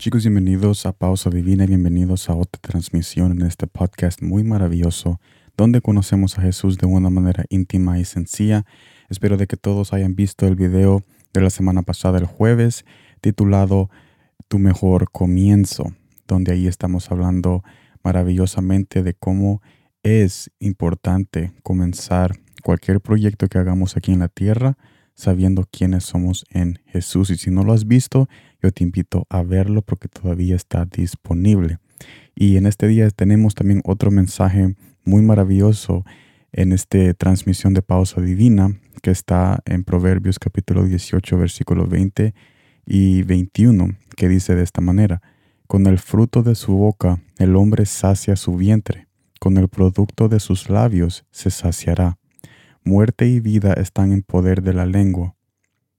Chicos, bienvenidos a Pausa Divina y bienvenidos a otra transmisión en este podcast muy maravilloso donde conocemos a Jesús de una manera íntima y sencilla. Espero de que todos hayan visto el video de la semana pasada, el jueves, titulado Tu mejor comienzo, donde ahí estamos hablando maravillosamente de cómo es importante comenzar cualquier proyecto que hagamos aquí en la tierra sabiendo quiénes somos en Jesús. Y si no lo has visto, yo te invito a verlo porque todavía está disponible. Y en este día tenemos también otro mensaje muy maravilloso en esta transmisión de pausa divina que está en Proverbios capítulo 18 versículo 20 y 21 que dice de esta manera, con el fruto de su boca el hombre sacia su vientre, con el producto de sus labios se saciará. Muerte y vida están en poder de la lengua,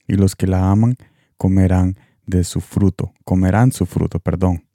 y los que la aman comerán de su fruto, comerán su fruto, perdón.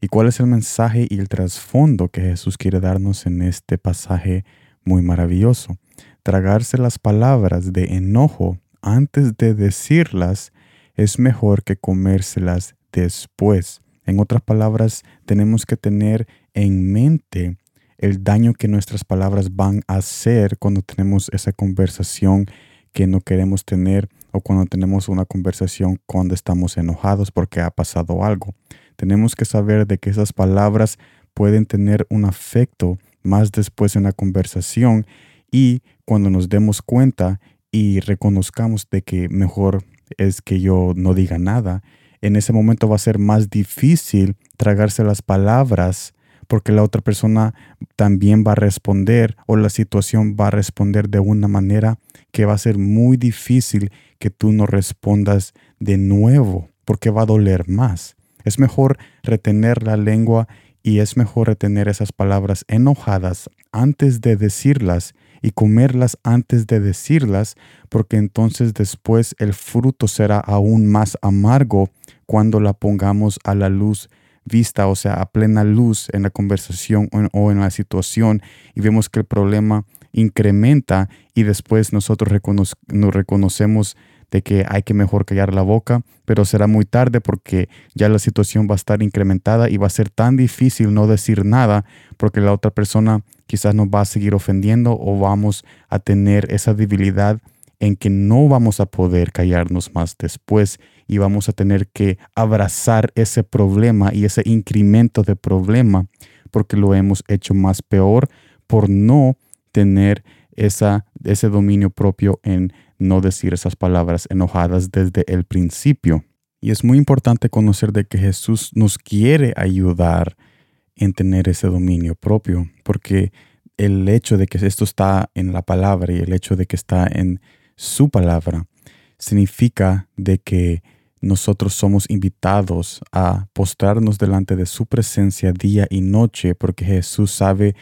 ¿Y cuál es el mensaje y el trasfondo que Jesús quiere darnos en este pasaje muy maravilloso? Tragarse las palabras de enojo antes de decirlas es mejor que comérselas después. En otras palabras, tenemos que tener en mente el daño que nuestras palabras van a hacer cuando tenemos esa conversación que no queremos tener o cuando tenemos una conversación cuando estamos enojados porque ha pasado algo. Tenemos que saber de que esas palabras pueden tener un afecto más después en la conversación y cuando nos demos cuenta y reconozcamos de que mejor es que yo no diga nada, en ese momento va a ser más difícil tragarse las palabras porque la otra persona también va a responder o la situación va a responder de una manera que va a ser muy difícil que tú no respondas de nuevo porque va a doler más. Es mejor retener la lengua y es mejor retener esas palabras enojadas antes de decirlas y comerlas antes de decirlas, porque entonces después el fruto será aún más amargo cuando la pongamos a la luz vista, o sea, a plena luz en la conversación o en, la situación y vemos que el problema incrementa y después nosotros nos reconocemos de que hay que mejor callar la boca, pero será muy tarde porque ya la situación va a estar incrementada y va a ser tan difícil no decir nada porque la otra persona quizás nos va a seguir ofendiendo o vamos a tener esa debilidad en que no vamos a poder callarnos más después y vamos a tener que abrazar ese problema y ese incremento de problema porque lo hemos hecho más peor por no tener esa, ese dominio propio en no decir esas palabras enojadas desde el principio. Y es muy importante conocer de que Jesús nos quiere ayudar en tener ese dominio propio, porque el hecho de que esto está en la palabra y el hecho de que está en su palabra significa de que nosotros somos invitados a postrarnos delante de su presencia día y noche, porque Jesús sabe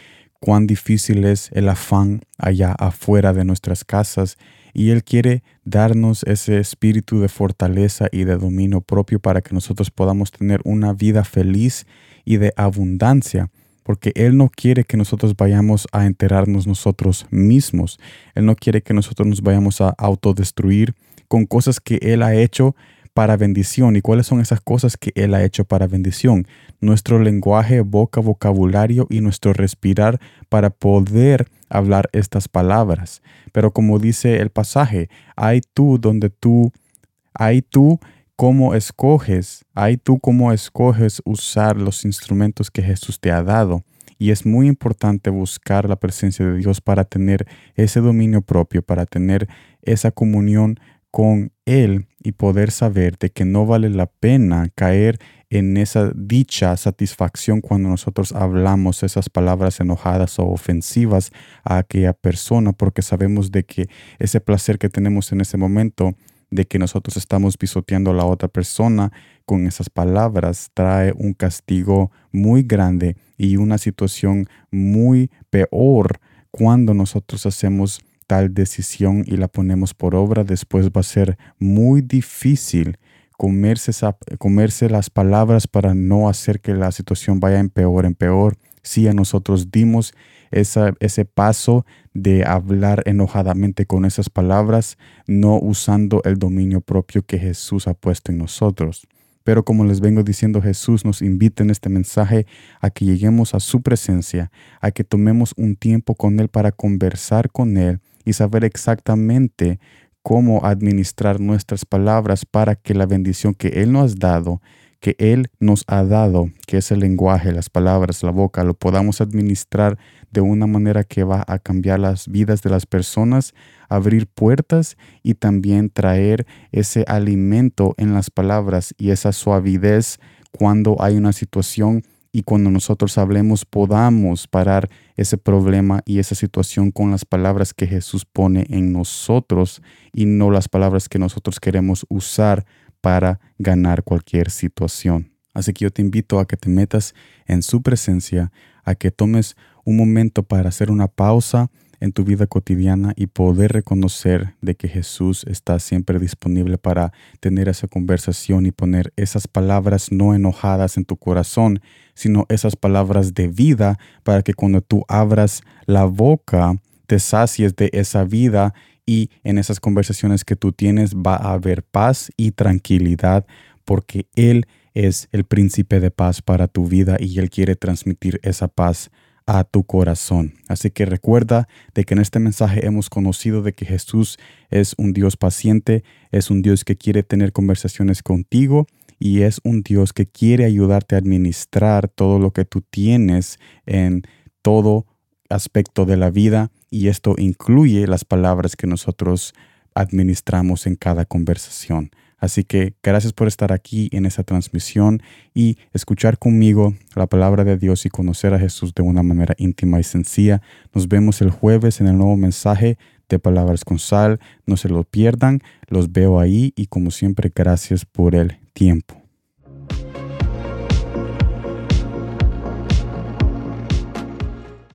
cuán difícil es el afán allá afuera de nuestras casas y Él quiere darnos ese espíritu de fortaleza y de dominio propio para que nosotros podamos tener una vida feliz y de abundancia, porque Él no quiere que nosotros vayamos a enterarnos nosotros mismos, Él no quiere que nosotros nos vayamos a autodestruir con cosas que Él ha hecho para bendición. ¿Y cuáles son esas cosas que Él ha hecho para bendición? Nuestro lenguaje, boca, vocabulario y nuestro respirar para poder hablar estas palabras. Pero como dice el pasaje, hay tú donde tú, hay tú cómo escoges, hay tú cómo escoges usar los instrumentos que Jesús te ha dado. Y es muy importante buscar la presencia de Dios para tener ese dominio propio, para tener esa comunión con Él y poder saber de que no vale la pena caer en esa dicha satisfacción cuando nosotros hablamos esas palabras enojadas o ofensivas a aquella persona, porque sabemos de que ese placer que tenemos en ese momento, de que nosotros estamos pisoteando a la otra persona con esas palabras, trae un castigo muy grande y una situación muy peor cuando nosotros hacemos tal decisión y la ponemos por obra, después va a ser muy difícil comerse, comerse las palabras para no hacer que la situación vaya en peor, en peor. Si a nosotros dimos ese paso de hablar enojadamente con esas palabras, no usando el dominio propio que Jesús ha puesto en nosotros. Pero como les vengo diciendo, Jesús nos invita en este mensaje a que lleguemos a su presencia, a que tomemos un tiempo con Él para conversar con Él y saber exactamente cómo administrar nuestras palabras para que la bendición que Él nos ha dado, que Él nos ha dado, que es el lenguaje, las palabras, la boca, lo podamos administrar de una manera que va a cambiar las vidas de las personas, abrir puertas y también traer ese alimento en las palabras y esa suavidez cuando hay una situación y cuando nosotros hablemos podamos parar ese problema y esa situación con las palabras que Jesús pone en nosotros y no las palabras que nosotros queremos usar para ganar cualquier situación. Así que yo te invito a que te metas en su presencia, a que tomes un momento para hacer una pausa en tu vida cotidiana y poder reconocer de que Jesús está siempre disponible para tener esa conversación y poner esas palabras no enojadas en tu corazón, sino esas palabras de vida para que cuando tú abras la boca te sacies de esa vida y en esas conversaciones que tú tienes va a haber paz y tranquilidad porque Él es el príncipe de paz para tu vida y Él quiere transmitir esa paz a tu corazón. Así que recuerda de que en este mensaje hemos conocido de que Jesús es un Dios paciente, es un Dios que quiere tener conversaciones contigo y es un Dios que quiere ayudarte a administrar todo lo que tú tienes en todo aspecto de la vida y esto incluye las palabras que nosotros administramos en cada conversación. Así que gracias por estar aquí en esta transmisión y escuchar conmigo la palabra de Dios y conocer a Jesús de una manera íntima y sencilla. Nos vemos el jueves en el nuevo mensaje de Palabras con Sal. No se lo pierdan, los veo ahí y como siempre gracias por el tiempo.